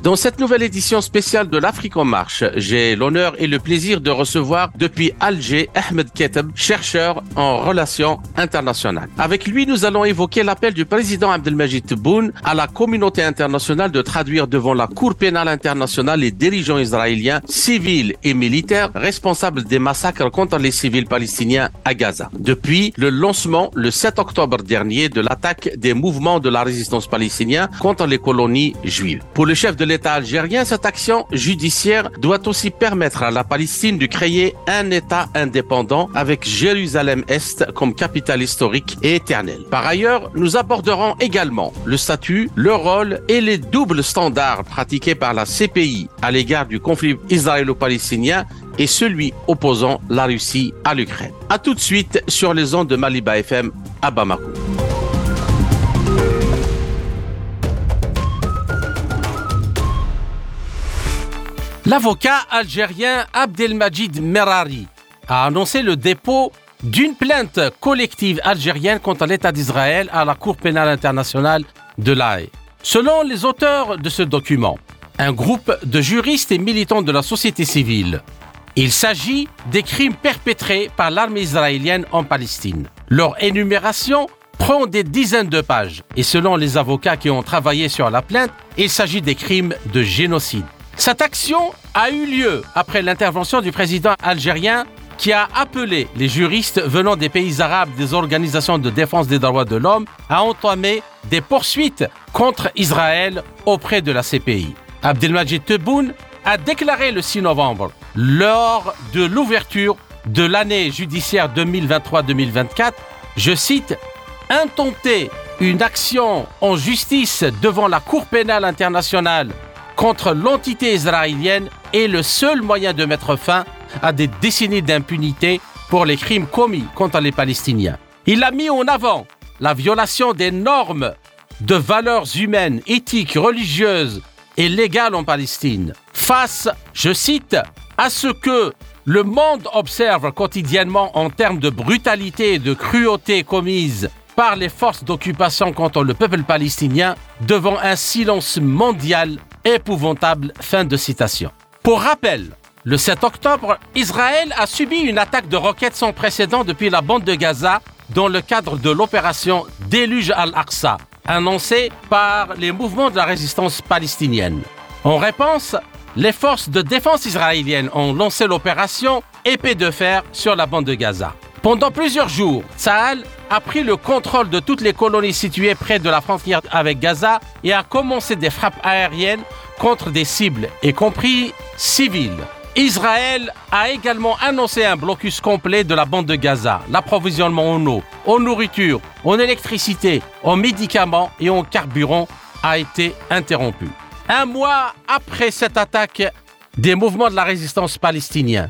Dans cette nouvelle édition spéciale de l'Afrique en marche, j'ai l'honneur et le plaisir de recevoir depuis Alger Ahmed Keteb, chercheur en relations internationales. Avec lui, nous allons évoquer l'appel du président Abdelmajid Tebboune à la communauté internationale de traduire devant la Cour pénale internationale les dirigeants israéliens, civils et militaires responsables des massacres contre les civils palestiniens à Gaza. Depuis le lancement le 7 octobre dernier de l'attaque des mouvements de la résistance palestinienne contre les colonies juives. Pour le chef de l'État algérien, cette action judiciaire doit aussi permettre à la Palestine de créer un État indépendant avec Jérusalem-Est comme capitale historique et éternelle. Par ailleurs, nous aborderons également le statut, le rôle et les doubles standards pratiqués par la CPI à l'égard du conflit israélo-palestinien et celui opposant la Russie à l'Ukraine. A tout de suite sur les ondes de Maliba FM à Bamako. L'avocat algérien Abdelmajid Merari a annoncé le dépôt d'une plainte collective algérienne contre l'État d'Israël à la Cour pénale internationale de l'AE. Selon les auteurs de ce document, un groupe de juristes et militants de la société civile, il s'agit des crimes perpétrés par l'armée israélienne en Palestine. Leur énumération prend des dizaines de pages et selon les avocats qui ont travaillé sur la plainte, il s'agit des crimes de génocide. Cette action a eu lieu après l'intervention du président algérien qui a appelé les juristes venant des pays arabes des organisations de défense des droits de l'homme à entamer des poursuites contre Israël auprès de la CPI. Abdelmajid Tebboune a déclaré le 6 novembre, lors de l'ouverture de l'année judiciaire 2023-2024, je cite, intenter une action en justice devant la Cour pénale internationale contre l'entité israélienne est le seul moyen de mettre fin à des décennies d'impunité pour les crimes commis contre les Palestiniens. Il a mis en avant la violation des normes de valeurs humaines, éthiques, religieuses et légales en Palestine, face, je cite, à ce que le monde observe quotidiennement en termes de brutalité et de cruauté commises par les forces d'occupation contre le peuple palestinien devant un silence mondial épouvantable. Fin de citation. Pour rappel, le 7 octobre, Israël a subi une attaque de roquettes sans précédent depuis la bande de Gaza dans le cadre de l'opération Déluge al-Aqsa, annoncée par les mouvements de la résistance palestinienne. En réponse, les forces de défense israéliennes ont lancé l'opération Épée de fer sur la bande de Gaza. Pendant plusieurs jours, Tsahal a pris le contrôle de toutes les colonies situées près de la frontière avec Gaza et a commencé des frappes aériennes contre des cibles, y compris civiles. Israël a également annoncé un blocus complet de la bande de Gaza. L'approvisionnement en eau, en nourriture, en électricité, en médicaments et en carburant a été interrompu. Un mois après cette attaque des mouvements de la résistance palestinien,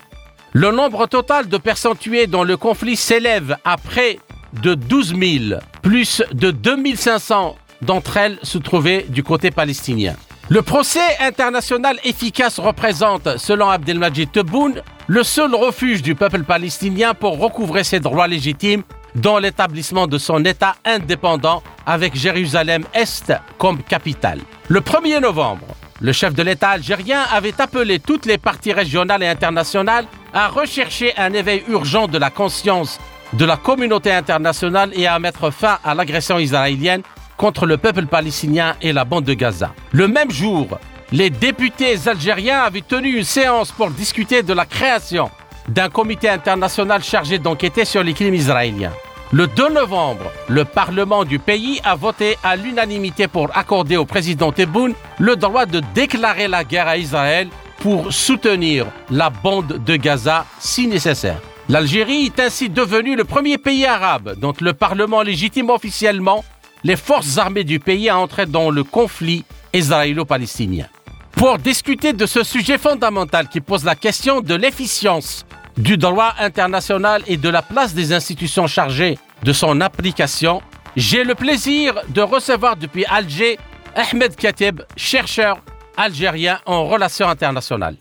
le nombre total de personnes tuées dans le conflit s'élève à près de 12 000, plus de 2500 d'entre elles se trouvaient du côté palestinien. Le procès international efficace représente, selon Abdelmajid Tebboune, le seul refuge du peuple palestinien pour recouvrer ses droits légitimes dans l'établissement de son État indépendant avec Jérusalem-Est comme capitale. Le 1er novembre, le chef de l'État algérien avait appelé toutes les parties régionales et internationales à rechercher un éveil urgent de la conscience de la communauté internationale et à mettre fin à l'agression israélienne contre le peuple palestinien et la bande de Gaza. Le même jour, les députés algériens avaient tenu une séance pour discuter de la création d'un comité international chargé d'enquêter sur les crimes israéliens. Le 2 novembre, le Parlement du pays a voté à l'unanimité pour accorder au président Tebboune le droit de déclarer la guerre à Israël pour soutenir la bande de Gaza si nécessaire. L'Algérie est ainsi devenue le premier pays arabe dont le Parlement légitime officiellement les forces armées du pays à entrer dans le conflit israélo-palestinien. Pour discuter de ce sujet fondamental qui pose la question de l'efficience du droit international et de la place des institutions chargées de son application, j'ai le plaisir de recevoir depuis Alger Ahmed Katib, chercheur algérien en relations internationales.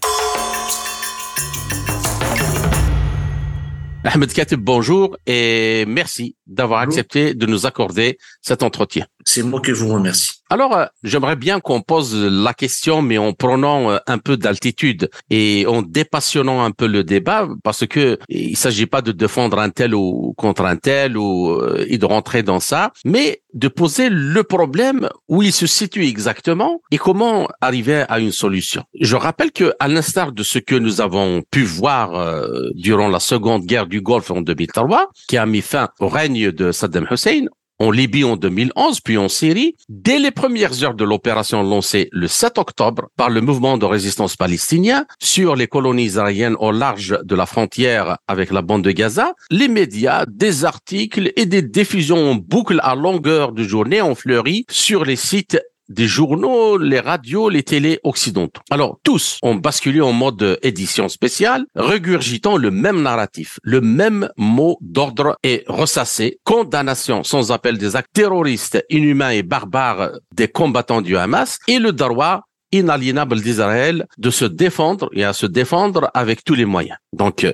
Ahmed Katib, bonjour et merci d'avoir accepté de nous accorder cet entretien. C'est moi qui vous remercie. Alors, euh, j'aimerais bien qu'on pose la question, mais en prenant euh, un peu d'altitude et en dépassionnant un peu le débat, parce que il s'agit pas de défendre un tel ou contre un tel ou euh, de rentrer dans ça, mais de poser le problème où il se situe exactement et comment arriver à une solution. Je rappelle que, à l'instar de ce que nous avons pu voir durant la seconde guerre du Golfe en 2003, qui a mis fin au règne de Saddam Hussein, en Libye en 2011, puis en Syrie, dès les premières heures de l'opération lancée le 7 octobre par le mouvement de résistance palestinien sur les colonies israéliennes au large de la frontière avec la bande de Gaza, les médias, des articles et des diffusions en boucle à longueur de journée ont fleuri sur les sites des journaux, les radios, les télés occidentaux. Alors, tous ont basculé en mode édition spéciale, regurgitant le même narratif, le même mot d'ordre et ressassé, condamnation sans appel des actes terroristes, inhumains et barbares des combattants du Hamas et le droit inaliénable d'Israël de se défendre et à se défendre avec tous les moyens. Donc, euh,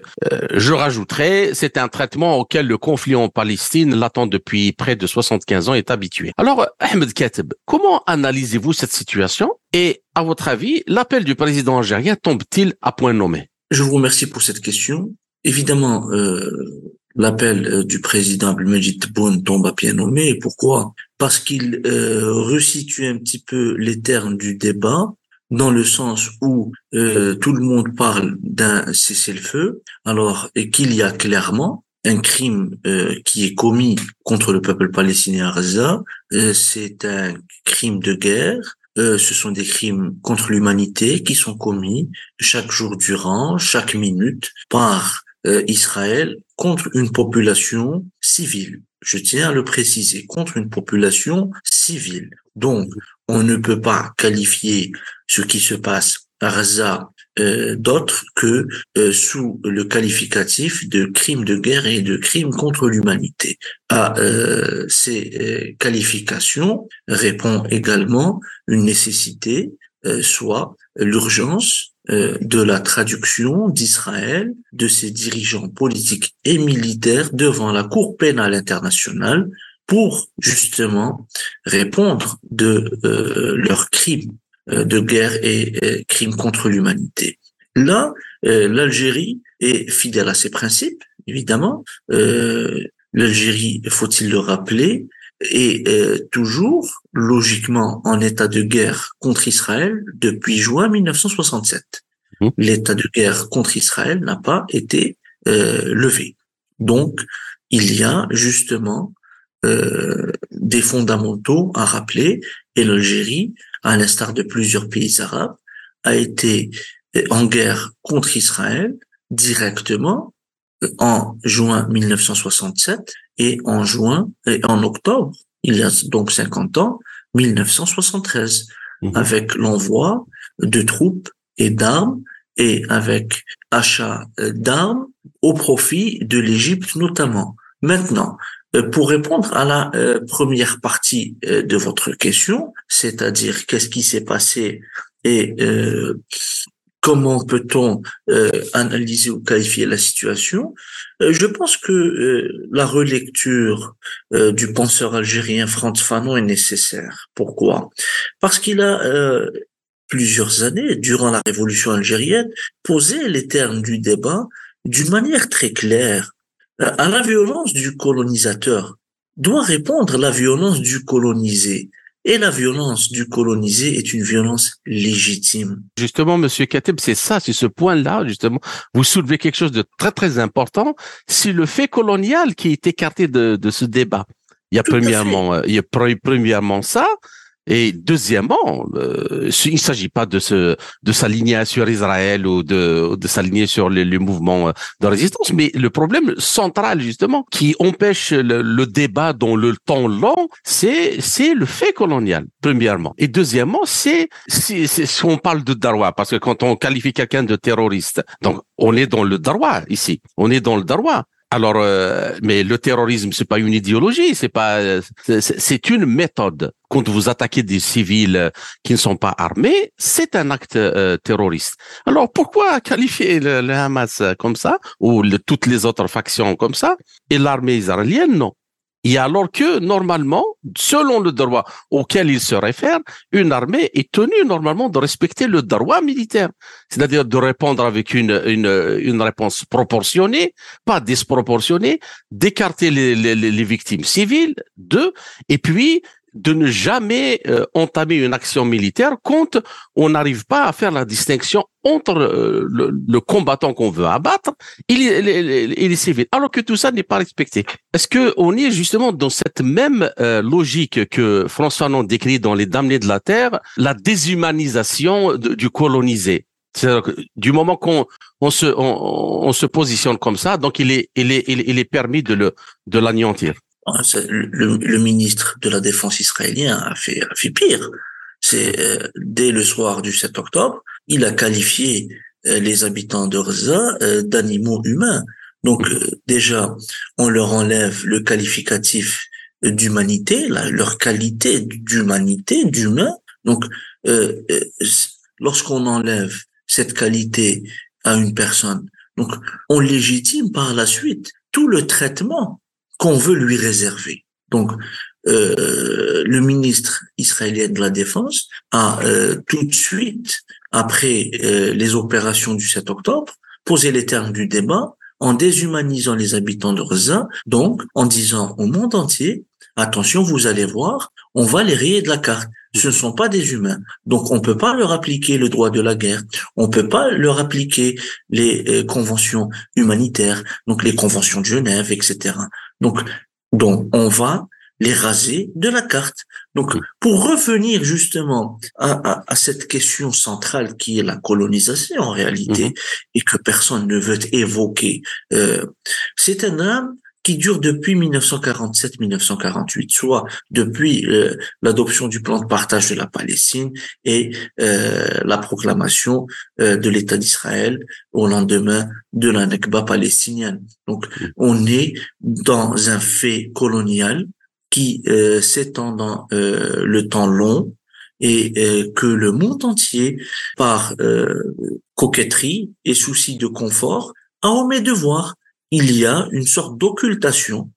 je rajouterai, c'est un traitement auquel le conflit en Palestine, l'attend depuis près de 75 ans, est habitué. Alors, Ahmed Katib, comment analysez-vous cette situation? Et, à votre avis, l'appel du président algérien tombe-t-il à point nommé? Je vous remercie pour cette question. Évidemment, euh, l'appel euh, du président Abdelmajid Tebboune tombe à pied nommé. Pourquoi? Parce qu'il euh, resitue un petit peu les termes du débat dans le sens où euh, tout le monde parle d'un cessez-le-feu, alors qu'il y a clairement un crime euh, qui est commis contre le peuple palestinien à Gaza, c'est un crime de guerre, ce sont des crimes contre l'humanité qui sont commis chaque jour durant, chaque minute par Israël contre une population civile. Je tiens à le préciser, contre une population civile. Donc, on ne peut pas qualifier ce qui se passe à Gaza euh, d'autre que euh, sous le qualificatif de crime de guerre et de crime contre l'humanité. À euh, ces qualifications répond également une nécessité, soit l'urgence de la traduction d'Israël, de ses dirigeants politiques et militaires devant la Cour pénale internationale pour justement répondre de euh, leurs crimes euh, de guerre et crimes contre l'humanité. Là, l'Algérie est fidèle à ses principes, évidemment. L'Algérie, faut-il le rappeler, est euh, toujours logiquement en état de guerre contre Israël depuis juin 1967. Mmh. L'état de guerre contre Israël n'a pas été euh, levé. Donc, il y a justement euh, des fondamentaux à rappeler et l'Algérie, à l'instar de plusieurs pays arabes, a été en guerre contre Israël directement en juin 1967 et en juin et en octobre, il y a donc 50 ans, 1973, mhm. avec l'envoi de troupes et d'armes et avec achat d'armes au profit de l'Égypte notamment. Maintenant, euh, pour répondre à la euh, première partie euh, de votre question, c'est-à-dire qu'est-ce qui s'est passé et comment peut-on euh, analyser ou qualifier la situation? Euh, Je pense que euh, la relecture du penseur algérien Franz Fanon est nécessaire. Pourquoi? Parce qu'il a plusieurs années, durant la révolution algérienne, posé les termes du débat d'une manière très claire. À la violence du colonisateur doit répondre la violence du colonisé. Et la violence du colonisé est une violence légitime. Justement, Monsieur Kateb, c'est ça, c'est ce point-là, justement. Vous soulevez quelque chose de très, très important. C'est le fait colonial qui est écarté de, de ce débat. Il y a premièrement, euh, il y a premièrement ça, et deuxièmement, euh, il ne s'agit pas de se de s'aligner sur Israël ou de de s'aligner sur les, les, mouvements euh, de résistance, mais le problème central justement qui empêche le, débat dans le temps long, c'est c'est le fait colonial premièrement, et deuxièmement c'est c'est si on parle de Darwa parce que quand on qualifie quelqu'un de terroriste, donc on est dans le Darwa ici, on est dans le Darwa Alors, euh, mais le terrorisme, c'est pas une idéologie, c'est pas, c'est une méthode. Quand vous attaquez des civils qui ne sont pas armés, c'est un acte euh, terroriste. Alors, pourquoi qualifier le, Hamas comme ça ou toutes les autres factions comme ça? Et l'armée israélienne non et alors que, normalement, selon le droit auquel il se réfère, une armée est tenue normalement de respecter le droit militaire, c'est-à-dire de répondre avec une, une, une réponse proportionnée, pas disproportionnée, d'écarter les, les, les victimes civiles, deux, et puis de ne jamais euh, entamer une action militaire quand on n'arrive pas à faire la distinction entre euh, le, combattant qu'on veut abattre et les, civils, alors que tout ça n'est pas respecté. Est-ce que on est justement dans cette même euh, logique que François Non décrit dans Les Damnés de la Terre, la déshumanisation du colonisé? Du moment qu'on on se on, se positionne comme ça, donc il est il est il est permis de le de l'anéantir. Ah, le, ministre de la Défense israélien a fait, pire. C'est euh, dès le soir du 7 octobre, il a qualifié euh, les habitants de Gaza euh, d'animaux humains. Donc déjà, on leur enlève le qualificatif d'humanité, leur qualité d'humanité, d'humain. Donc, lorsqu'on enlève cette qualité à une personne, donc on légitime par la suite tout le traitement qu'on veut lui réserver. Donc, euh, le ministre israélien de la Défense a euh, tout de suite, après euh, les opérations du 7 octobre, posé les termes du débat en déshumanisant les habitants de Gaza, donc en disant au monde entier, attention, vous allez voir, on va les rayer de la carte. Ce ne sont pas des humains. Donc, on ne peut pas leur appliquer le droit de la guerre. On ne peut pas leur appliquer les conventions humanitaires, donc les conventions de Genève, etc. Donc, donc on va les raser de la carte. Donc, pour revenir justement à, cette question centrale qui est la colonisation en réalité, mhm. et que personne ne veut évoquer, euh, c'est un drame qui dure depuis 1947-1948, soit depuis euh, l'adoption du plan de partage de la Palestine et euh, la proclamation euh, de l'État d'Israël au lendemain de la Nakba palestinienne. Donc, on est dans un fait colonial qui s'étend dans le temps long et que le monde entier, par coquetterie et souci de confort, a omis de voir il y a une sorte d'occultation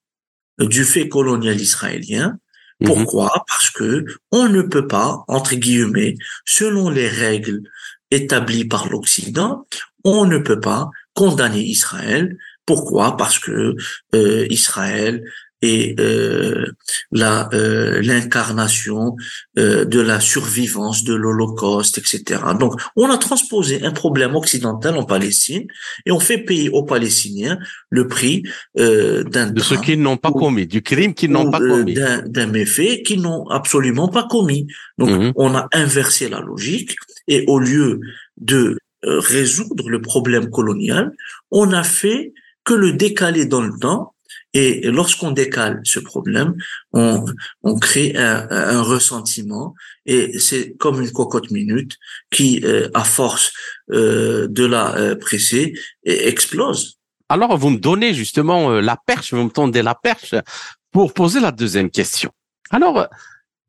du fait colonial israélien. Mhm. Pourquoi? Parce que on ne peut pas, entre guillemets, selon les règles établies par l'Occident, on ne peut pas condamner Israël. Pourquoi? Parce que euh, Israël et euh, la euh, l'incarnation euh, de la survivance de l'Holocauste, etc. Donc, on a transposé un problème occidental en Palestine et on fait payer aux Palestiniens le prix euh, d'un de ce qu'ils n'ont pas commis, du crime qu'ils n'ont pas commis, d'un méfait qu'ils n'ont absolument pas commis. Donc, mhm. on a inversé la logique et au lieu de résoudre le problème colonial, on a fait que le décaler dans le temps et lorsqu'on décale ce problème, on, on crée un, ressentiment et c'est comme une cocotte minute qui, euh, à force euh, de la euh, presser, explose. Alors, vous me donnez justement la perche, vous me tendez la perche pour poser la deuxième question. Alors,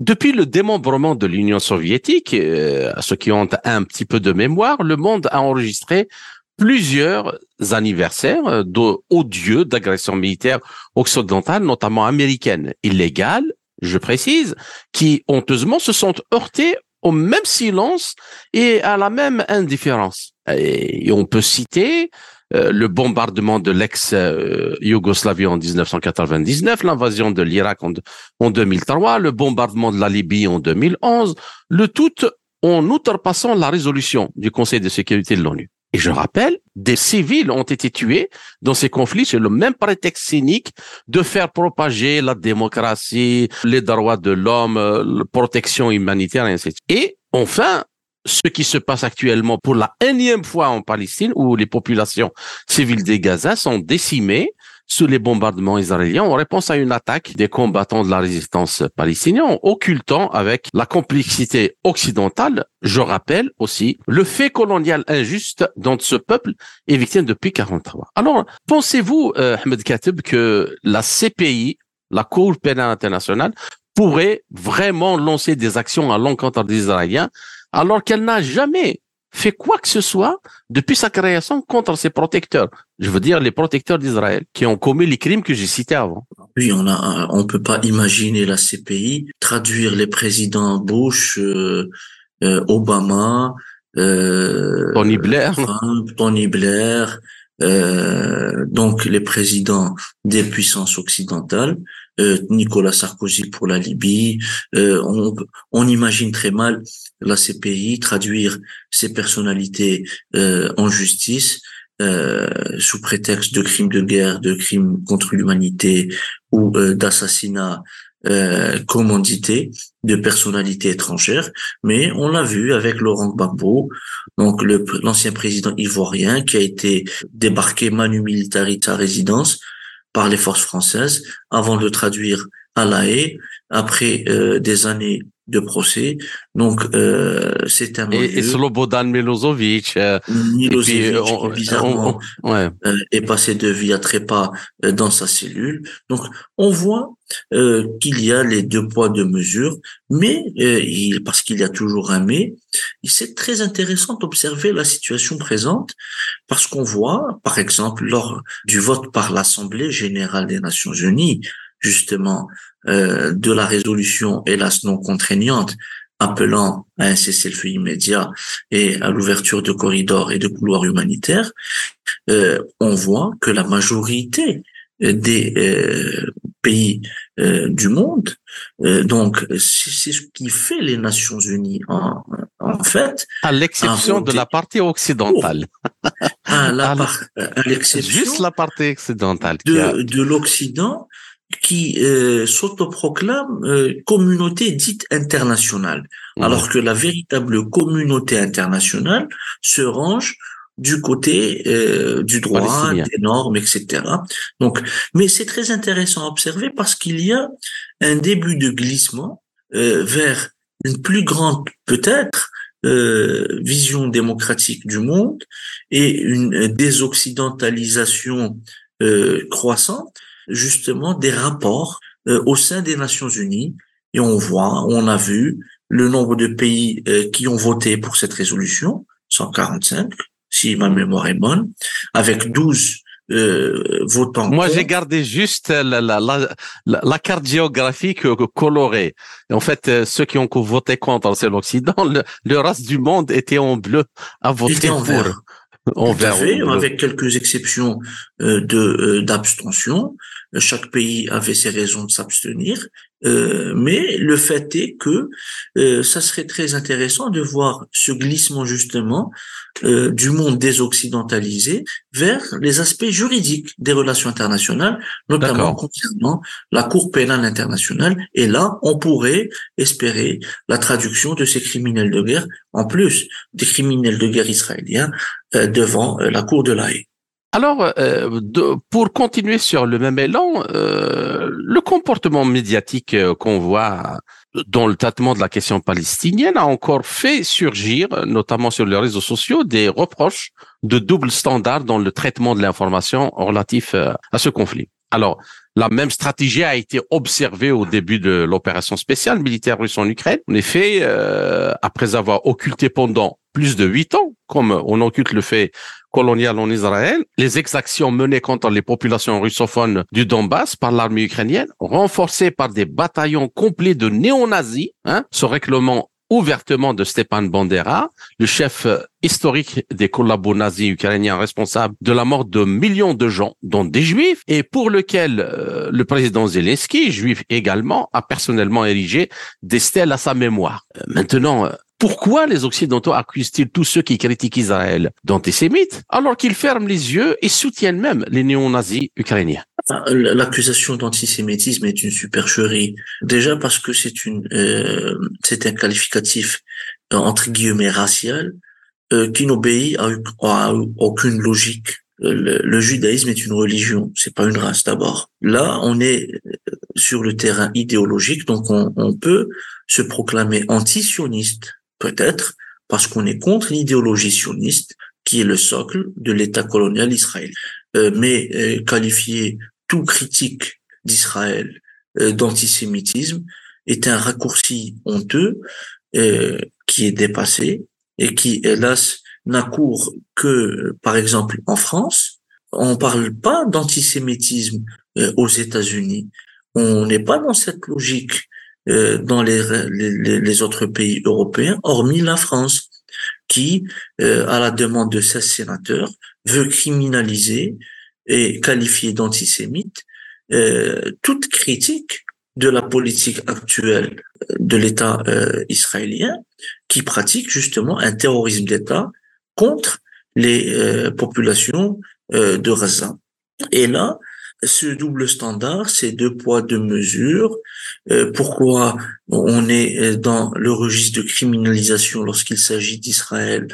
depuis le démembrement de l'Union soviétique, à ceux qui ont un petit peu de mémoire, le monde a enregistré plusieurs anniversaires d'odieux d'agressions militaires occidentales, notamment américaines, illégales, je précise, qui honteusement se sont heurtés au même silence et à la même indifférence. Et on peut citer euh, le bombardement de l'ex-Yougoslavie en 1999, l'invasion de l'Irak en, en 2003, le bombardement de la Libye en 2011, le tout en outrepassant la résolution du Conseil de sécurité de l'ONU. Et je rappelle, des civils ont été tués dans ces conflits sur le même prétexte cynique de faire propager la démocratie, les droits de l'homme, la protection humanitaire, et ainsi de suite. Et enfin, ce qui se passe actuellement pour la énième fois en Palestine, où les populations civiles des Gaza sont décimées, sous les bombardements israéliens en réponse à une attaque des combattants de la résistance palestinienne, occultant avec la complexité occidentale, je rappelle aussi, le fait colonial injuste dont ce peuple est victime depuis 43. Alors, pensez-vous, euh, Ahmed Khatib, que la CPI, la Cour pénale internationale, pourrait vraiment lancer des actions à l'encontre des Israéliens alors qu'elle n'a jamais fait quoi que ce soit depuis sa création contre ses protecteurs. Je veux dire les protecteurs d'Israël qui ont commis les crimes que j'ai cités avant. Oui, on a, on peut pas imaginer la CPI traduire les présidents Bush, euh, euh, Obama, euh, Tony Blair, Tony Blair, euh, donc les présidents des puissances occidentales, Nicolas Sarkozy pour la Libye. Euh, on, imagine très mal la CPI traduire ces personnalités euh, en justice sous prétexte de crimes de guerre, de crimes contre l'humanité ou d'assassinats euh, commandité de personnalités étrangères, mais on l'a vu avec Laurent Gbagbo, donc l'ancien président ivoirien qui a été débarqué manu militari sa résidence par les forces françaises avant de traduire à La Haye après euh, des années de procès. Donc, euh, c'est un... Et, et Slobodan Milosevic. Euh, Milosevic, puis, bizarrement, ouais. euh, est passé de vie à trépas euh, dans sa cellule. Donc, on voit euh, qu'il y a les deux poids, deux mesures, mais, euh, il, parce qu'il y a toujours un mais, c'est très intéressant d'observer la situation présente, parce qu'on voit, par exemple, lors du vote par l'Assemblée générale des Nations Unies, justement, euh, de la résolution, hélas non contraignante, appelant à un cessez-le-feu immédiat et à l'ouverture de corridors et de couloirs humanitaires, euh, on voit que la majorité des euh, pays euh, du monde, euh, donc c'est ce qui fait les Nations Unies en, en fait. À l'exception de la partie occidentale. à l'exception. Juste la partie occidentale. De, de l'Occident qui euh, s'autoproclame euh, communauté dite internationale, mmh. alors que la véritable communauté internationale se range du côté euh, du droit, des normes, etc. Donc, mais c'est très intéressant à observer parce qu'il y a un début de glissement euh, vers une plus grande, peut-être, euh, vision démocratique du monde et une désoccidentalisation croissante justement des rapports euh, au sein des Nations Unies et on voit, on a vu le nombre de pays euh, qui ont voté pour cette résolution, 145, si ma mémoire est bonne, avec 12 euh, votants. Moi, j'ai gardé juste la, la, la, la, carte géographique colorée. En fait, ceux qui ont voté contre, c'est l'Occident. Le, le, reste du monde était en bleu à voter en pour. En vert. avec quelques exceptions de d'abstention. Chaque pays avait ses raisons de s'abstenir, euh, mais le fait est que euh, ça serait très intéressant de voir ce glissement justement euh, du monde désoccidentalisé vers les aspects juridiques des relations internationales, notamment concernant la Cour pénale internationale. Et là, on pourrait espérer la traduction de ces criminels de guerre, en plus des criminels de guerre israéliens, devant la Cour de la alors, euh, pour continuer sur le même élan, euh, le comportement médiatique euh, qu'on voit dans le traitement de la question palestinienne a encore fait surgir, notamment sur les réseaux sociaux, des reproches de double standard dans le traitement de l'information relatif à ce conflit. Alors, la même stratégie a été observée au début de l'opération spéciale militaire russe en Ukraine. En effet, après avoir occulté pendant plus de huit ans, comme on occulte le fait colonial en Israël, les exactions menées contre les populations russophones du Donbass par l'armée ukrainienne, renforcées par des bataillons complets de néo-nazis, hein, se réclamant ouvertement de Stepan Bandera, le chef historique des collabos nazis ukrainiens responsables de la mort de millions de gens, dont des juifs, et pour lequel euh, le président Zelensky, juif également, a personnellement érigé des stèles à sa mémoire. Euh, maintenant, euh, pourquoi les Occidentaux accusent-ils tous ceux qui critiquent Israël d'antisémites alors qu'ils ferment les yeux et soutiennent même les néo-nazis ukrainiens? L'accusation d'antisémitisme est une supercherie. Déjà parce que c'est une, euh, c'est un qualificatif euh, entre guillemets racial euh, qui n'obéit à, aucune logique le, judaïsme est une religion, c'est pas une race d'abord. Là, on est sur le terrain idéologique, donc on, on peut se proclamer anti-sioniste, peut-être, parce qu'on est contre l'idéologie sioniste, qui est le socle de l'État colonial israélien. Euh, mais euh, qualifier tout critique d'Israël euh, d'antisémitisme est un raccourci honteux qui est dépassé et qui, hélas, n'accourt que, par exemple, en France. On parle pas d'antisémitisme aux États-Unis. On n'est pas dans cette logique dans les, les, les, autres pays européens, hormis la France, qui, à la demande de 16 sénateurs, veut criminaliser et qualifier d'antisémite euh, toute critique de la politique actuelle de l'État euh, israélien qui pratique justement un terrorisme d'État contre les euh, populations euh, de Gaza. Et là, ce double standard, ces deux poids, deux mesures, euh, pourquoi on est dans le registre de criminalisation lorsqu'il s'agit d'Israël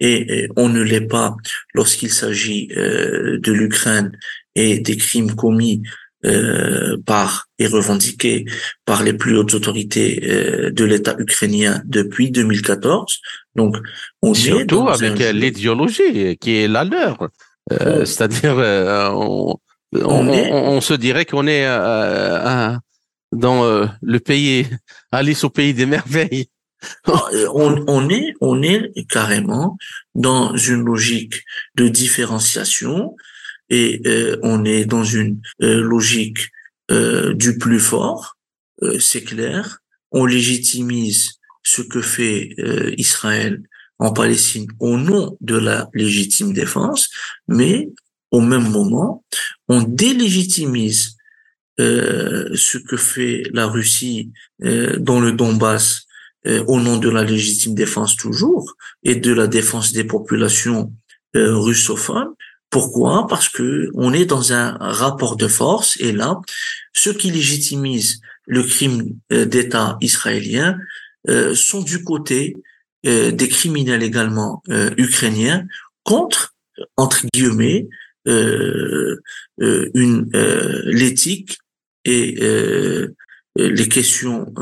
et on ne l'est pas lorsqu'il s'agit euh, de l'Ukraine et des crimes commis euh, par et revendiqués par les plus hautes autorités euh, de l'État ukrainien depuis 2014. Donc, on surtout avec l'idéologie qui est la leur, oh. c'est-à-dire on, on, se dirait qu'on est dans le pays Alice au pays des merveilles. Euh, on, on, est, on est carrément dans une logique de différenciation et euh, on est dans une euh, logique du plus fort, c'est clair. On légitimise ce que fait Israël en Palestine au nom de la légitime défense, mais au même moment, on délégitimise ce que fait la Russie dans le Donbass euh, au nom de la légitime défense toujours et de la défense des populations euh, russophones. Pourquoi? Parce que on est dans un rapport de force et là, ceux qui légitimisent le crime euh, d'État israélien sont du côté des criminels également ukrainiens contre entre guillemets une l'éthique et les questions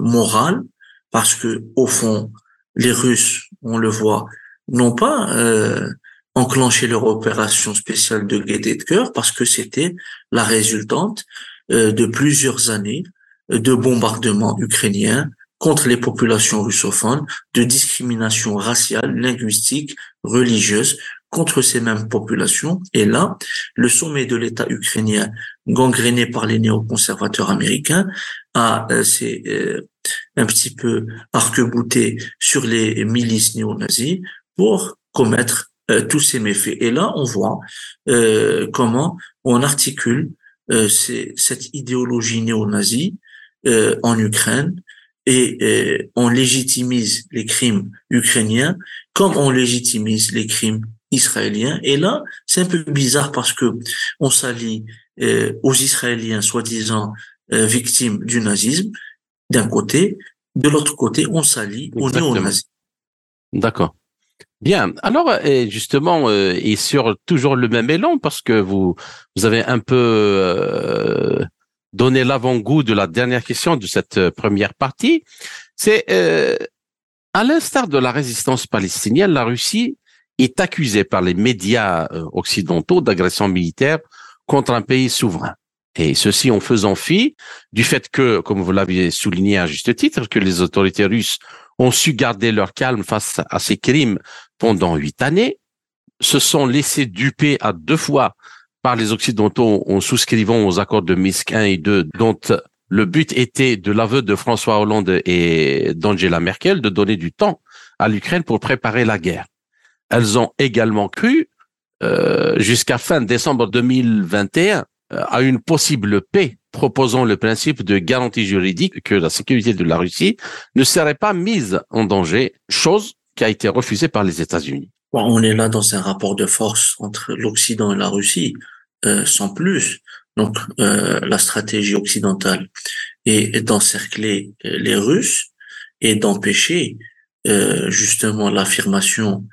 morales parce que au fond, les Russes, on le voit, n'ont pas euh, enclenché leur opération spéciale de gaieté de cœur parce que c'était la résultante euh, de plusieurs années de bombardements ukrainiens contre les populations russophones, de discrimination raciale, linguistique, religieuse contre ces mêmes populations. Et là, le sommet de l'État ukrainien, gangréné par les néoconservateurs américains, a euh, euh, un petit peu arc-bouté sur les milices néo-nazis pour commettre euh, tous ces méfaits. Et là, on voit comment on articule cette idéologie néo-nazie en Ukraine et on légitimise les crimes ukrainiens comme on légitimise les crimes israéliens. Et là, c'est un peu bizarre parce que on s'allie euh, aux Israéliens soi-disant euh, victimes du nazisme d'un côté, de l'autre côté, on s'allie aux néo-nazis. D'accord. Bien. Alors, justement, euh, et sur toujours le même élan, parce que vous vous avez un peu donné l'avant-goût de la dernière question de cette première partie, c'est à l'instar de la résistance palestinienne, la Russie est accusé par les médias euh, occidentaux d'agression militaire contre un pays souverain. Et ceci en faisant fi du fait que, comme vous l'aviez souligné à juste titre, que les autorités russes ont su garder leur calme face à ces crimes pendant huit années, se sont laissés duper à deux fois par les Occidentaux en souscrivant aux accords de Minsk 1 et 2, dont le but était de l'aveu de François Hollande et d'Angela Merkel de donner du temps à l'Ukraine pour préparer la guerre elles ont également cru, euh, jusqu'à fin décembre 2021, euh, à une possible paix proposant le principe de garantie juridique que la sécurité de la Russie ne serait pas mise en danger, chose qui a été refusée par les États-Unis. on est là dans un rapport de force entre l'Occident et la Russie, euh, sans plus. Donc euh, la stratégie occidentale est d'encercler les Russes et d'empêcher justement l'affirmation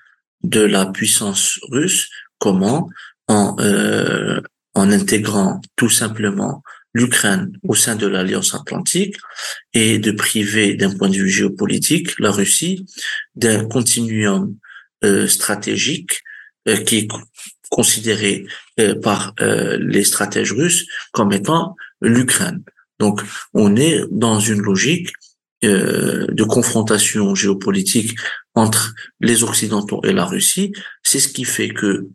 de la puissance russe. Comment en, euh, en intégrant tout simplement l'Ukraine au sein de l'Alliance Atlantique et de priver d'un point de vue géopolitique la Russie d'un continuum euh, stratégique euh, qui est considéré par les stratèges russes comme étant l'Ukraine. Donc on est dans une logique de confrontation géopolitique entre les Occidentaux et la Russie. C'est ce qui fait que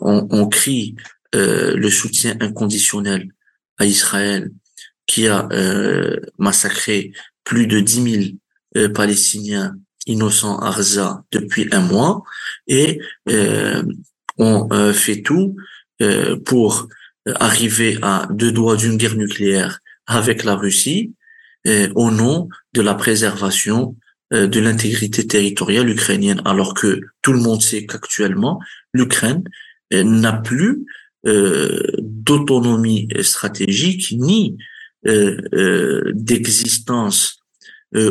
on, on crie le soutien inconditionnel à Israël qui a euh, massacré plus de 10 000 euh, Palestiniens innocents à Gaza depuis un mois et euh, on fait tout pour arriver à deux doigts d'une guerre nucléaire avec la Russie au nom de la préservation de l'intégrité territoriale ukrainienne, alors que tout le monde sait qu'actuellement, l'Ukraine n'a plus euh, d'autonomie stratégique ni euh, euh, d'existence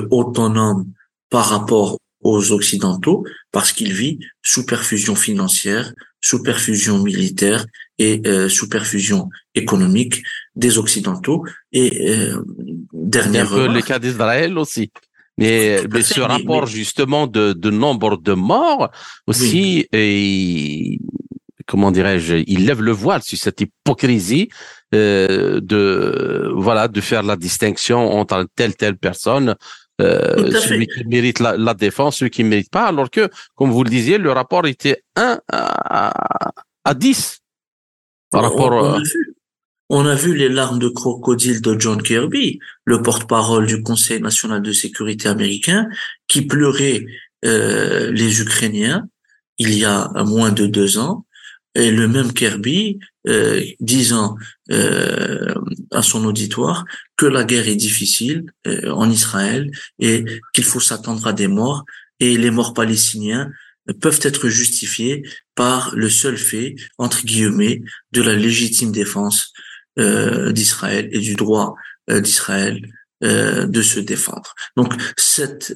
autonome par rapport aux Occidentaux parce qu'il vit sous perfusion financière, sous perfusion militaire et sous perfusion économique des Occidentaux. Et euh, dernière un peu le cas d'Israël aussi. Mais, mais ce rapport justement de, de nombre de morts aussi, et comment dirais-je, il lève le voile sur cette hypocrisie euh, de voilà de faire la distinction entre telle telle personne, euh, celui qui mérite la, défense, celui qui ne mérite pas, alors que, comme vous le disiez, le rapport était 1 à, à 10 par rapport. On, on a vu les larmes de crocodile de John Kirby, le porte-parole du Conseil national de sécurité américain, qui pleurait euh, les Ukrainiens il y a moins de deux ans et le même Kirby euh, disant euh, à son auditoire que la guerre est difficile euh, en Israël et qu'il faut s'attendre à des morts et les morts palestiniens peuvent être justifiés par le seul fait entre guillemets de la légitime défense d'Israël et du droit euh, d'Israël de se défendre. Donc cette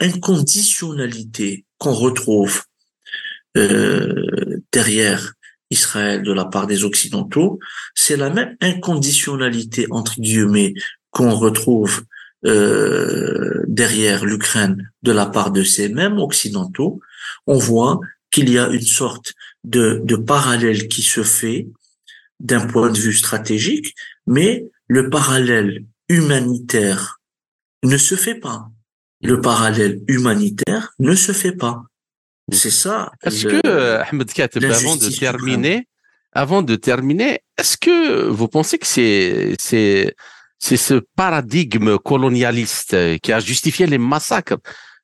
inconditionnalité qu'on retrouve euh, derrière Israël de la part des Occidentaux, c'est la même inconditionnalité entre guillemets qu'on retrouve euh, derrière l'Ukraine de la part de ces mêmes Occidentaux. On voit qu'il y a une sorte de, de parallèle qui se fait d'un point de vue stratégique, mais le parallèle humanitaire ne se fait pas. Le parallèle humanitaire ne se fait pas. C'est ça. Est-ce que, euh, Ahmed Kateb, avant de terminer, avant de terminer, est-ce que vous pensez que c'est, c'est, c'est ce paradigme colonialiste qui a justifié les massacres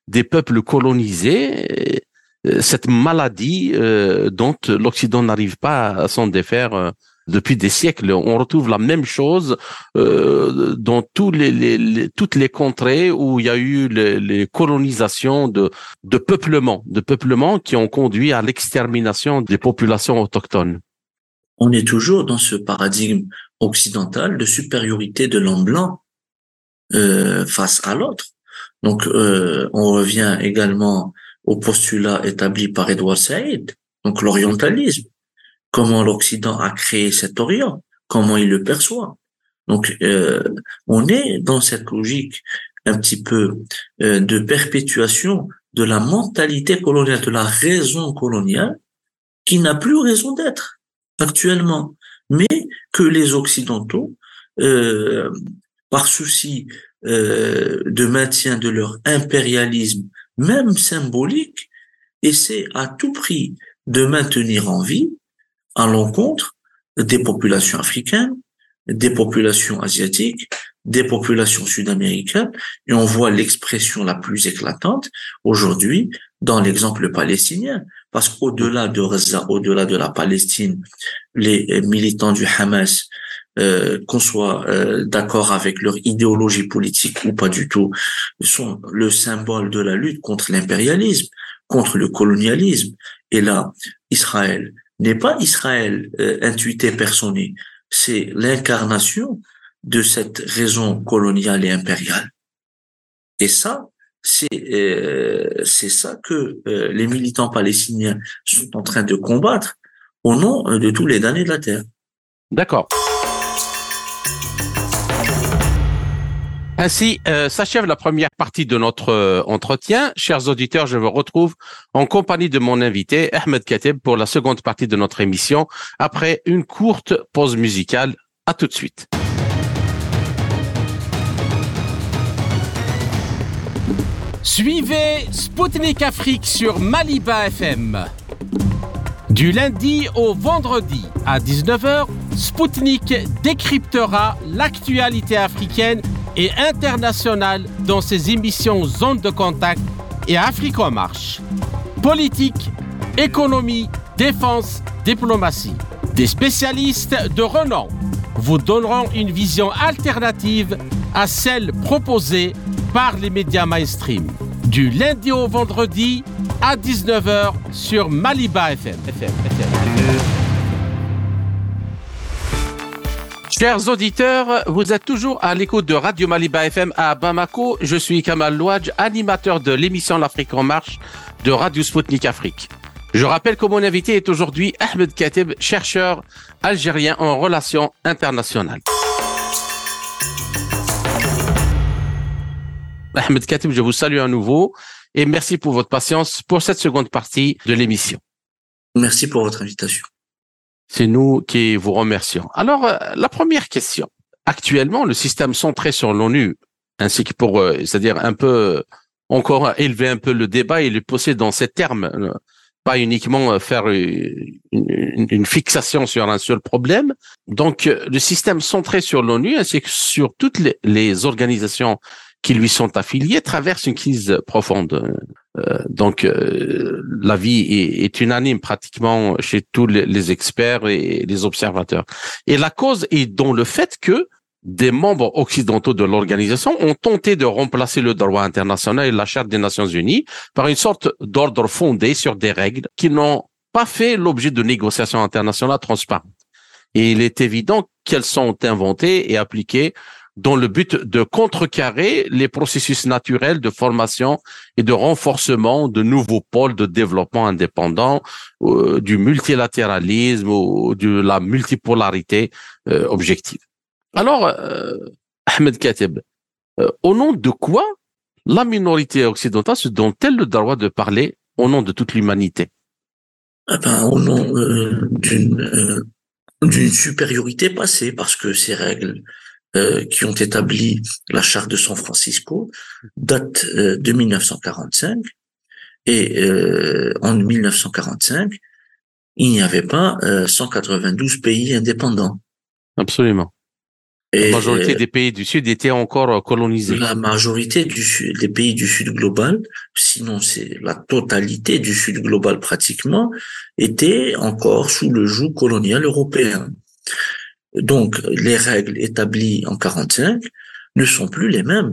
des peuples colonisés, euh, cette maladie euh, dont l'Occident n'arrive pas à s'en défaire depuis des siècles. On retrouve la même chose euh, dans tous les, toutes les contrées où il y a eu les, colonisations de, de peuplement, de peuplement qui ont conduit à l'extermination des populations autochtones. On est toujours dans ce paradigme occidental de supériorité de l'homme blanc euh, face à l'autre. Donc, euh, on revient également au postulat établi par Edward Said, donc l'orientalisme comment l'Occident a créé cet Orient, comment il le perçoit. Donc, euh, on est dans cette logique un petit peu euh, de perpétuation de la mentalité coloniale, de la raison coloniale, qui n'a plus raison d'être actuellement, mais que les Occidentaux, euh, par souci de maintien de leur impérialisme, même symbolique, essaient à tout prix de maintenir en vie à l'encontre des populations africaines, des populations asiatiques, des populations sud-américaines, et on voit l'expression la plus éclatante aujourd'hui dans l'exemple palestinien, parce qu'au-delà de au-delà de la Palestine, les militants du Hamas, euh, qu'on soit euh, d'accord avec leur idéologie politique ou pas du tout, sont le symbole de la lutte contre l'impérialisme, contre le colonialisme. Et là, Israël n'est pas Israël euh, intuité personné, c'est l'incarnation de cette raison coloniale et impériale. Et ça, c'est euh, ça que euh, les militants palestiniens sont en train de combattre au nom de tous les damnés de la terre. D'accord. Ainsi euh, s'achève la première partie de notre euh, entretien. Chers auditeurs, je vous retrouve en compagnie de mon invité, Ahmed Kateb, pour la seconde partie de notre émission, après une courte pause musicale. À tout de suite. Suivez Spoutnik Afrique sur Maliba FM. Du lundi au vendredi à 19h, Spoutnik décryptera l'actualité africaine et internationale dans ses émissions Zone de contact et Afrique en marche. Politique, économie, défense, diplomatie. Des spécialistes de renom vous donneront une vision alternative à celle proposée par les médias mainstream. Du lundi au vendredi à 19h sur Maliba FM. Chers auditeurs, vous êtes toujours à l'écoute de Radio Maliba FM à Bamako. Je suis Kamal Louadj, animateur de l'émission L'Afrique en marche de Radio Sputnik Afrique. Je rappelle que mon invité est aujourd'hui Ahmed Katib, chercheur algérien en relations internationales. Ahmed Katib, je vous salue à nouveau et merci pour votre patience pour cette seconde partie de l'émission. Merci pour votre invitation. C'est nous qui vous remercions. Alors, euh, la première question. Actuellement, le système centré sur l'ONU, ainsi que pour, euh, c'est-à-dire un peu, encore élever un peu le débat et le pousser dans ces termes, euh, pas uniquement faire une, fixation sur un seul problème. Donc, le système centré sur l'ONU, ainsi que sur toutes les organisations qui lui sont affiliés traversent une crise profonde. Euh, donc, euh, la vie est, est, unanime pratiquement chez tous les, experts et les observateurs. Et la cause est dans le fait que des membres occidentaux de l'organisation ont tenté de remplacer le droit international et la Charte des Nations Unies par une sorte d'ordre fondé sur des règles qui n'ont pas fait l'objet de négociations internationales transparentes. Et il est évident qu'elles sont inventées et appliquées dans le but de contrecarrer les processus naturels de formation et de renforcement de nouveaux pôles de développement indépendant, euh, du multilatéralisme ou de la multipolarité euh, objective. Alors, euh, Ahmed Kateb, au nom de quoi la minorité occidentale se donne-t-elle le droit de parler au nom de toute l'humanité? Ah ben, Au nom d'une supériorité passée, parce que ces règles euh, qui ont établi la charte de San Francisco date euh, de 1945 et euh, en 1945 il n'y avait pas 192 pays indépendants. Absolument. la majorité des pays du Sud étaient encore colonisés. La majorité du des pays du Sud global, sinon c'est la totalité du Sud global pratiquement, était encore sous le joug colonial européen. Donc, les règles établies en 45 ne sont plus les mêmes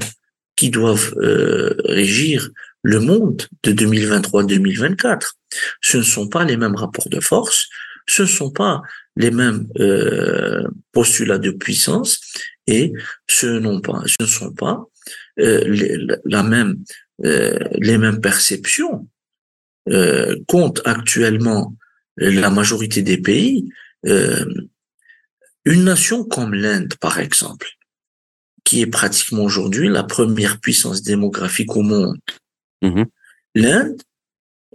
qui doivent euh, régir le monde de 2023-2024. Ce ne sont pas les mêmes rapports de force, ce ne sont pas les mêmes euh, postulats de puissance et ce, pas, ce ne sont pas euh, les, la même, les mêmes perceptions compte actuellement la majorité des pays une nation comme l'Inde, par exemple, qui est pratiquement aujourd'hui la première puissance démographique au monde, mm-hmm. l'Inde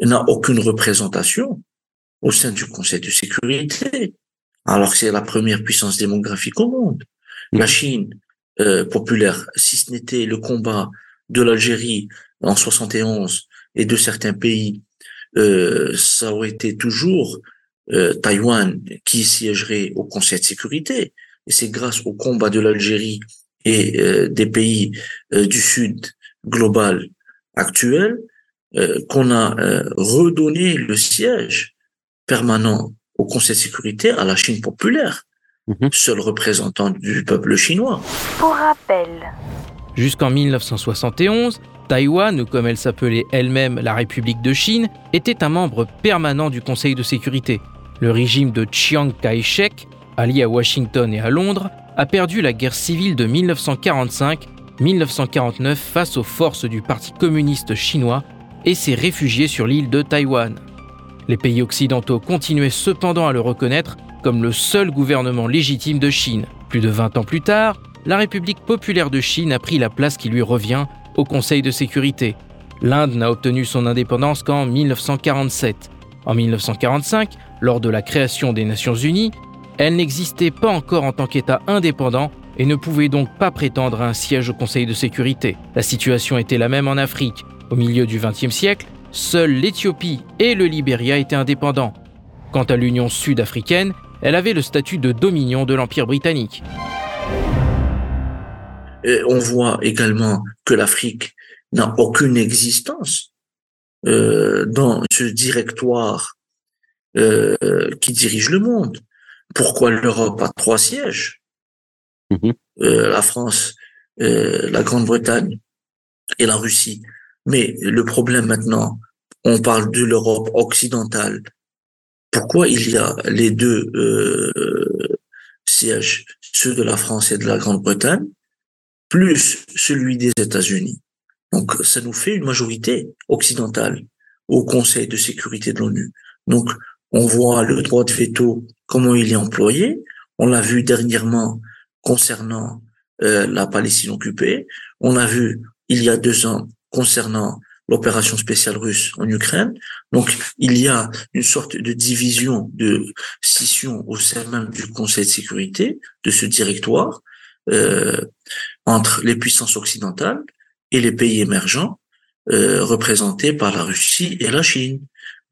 n'a aucune représentation au sein du Conseil de sécurité, alors que c'est la première puissance démographique au monde. La mm-hmm. Chine euh, populaire, si ce n'était le combat de l'Algérie en 71 et de certains pays, euh, ça aurait été toujours euh, Taïwan qui siégerait au Conseil de sécurité. Et c'est grâce au combat de l'Algérie et euh, des pays euh, du Sud global actuel qu'on a redonné le siège permanent au Conseil de sécurité à la Chine populaire, mhm. seul représentant du peuple chinois. Pour rappel. Jusqu'en 1971, Taïwan, comme elle s'appelait elle-même la République de Chine, était un membre permanent du Conseil de sécurité. Le régime de Chiang Kai-shek, allié à Washington et à Londres, a perdu la guerre civile de 1945-1949 face aux forces du Parti communiste chinois et s'est réfugié sur l'île de Taïwan. Les pays occidentaux continuaient cependant à le reconnaître comme le seul gouvernement légitime de Chine. Plus de 20 ans plus tard, la République populaire de Chine a pris la place qui lui revient au Conseil de sécurité. L'Inde n'a obtenu son indépendance qu'en 1947. En 1945, lors de la création des Nations Unies, elle n'existait pas encore en tant qu'État indépendant et ne pouvait donc pas prétendre à un siège au Conseil de sécurité. La situation était la même en Afrique. Au milieu du XXe siècle, seuls l'Éthiopie et le Libéria étaient indépendants. Quant à l'Union sud-africaine, elle avait le statut de dominion de l'Empire britannique. On voit également que l'Afrique n'a aucune existence euh, dans ce directoire euh, qui dirige le monde. Pourquoi l'Europe a trois sièges? Mhm. euh, La France, la Grande-Bretagne et la Russie. Mais le problème maintenant, on parle de l'Europe occidentale. Pourquoi il y a les deux sièges, ceux de la France et de la Grande-Bretagne, plus celui des États-Unis donc, ça nous fait une majorité occidentale au Conseil de sécurité de l'ONU. Donc, on voit le droit de veto, comment il est employé. On l'a vu dernièrement concernant euh, la Palestine occupée. On l'a vu il y a deux ans concernant l'opération spéciale russe en Ukraine. Donc, il y a une sorte de division, de scission au sein même du Conseil de sécurité, de ce directoire, entre les puissances occidentales et les pays émergents euh, représentés par la Russie et la Chine.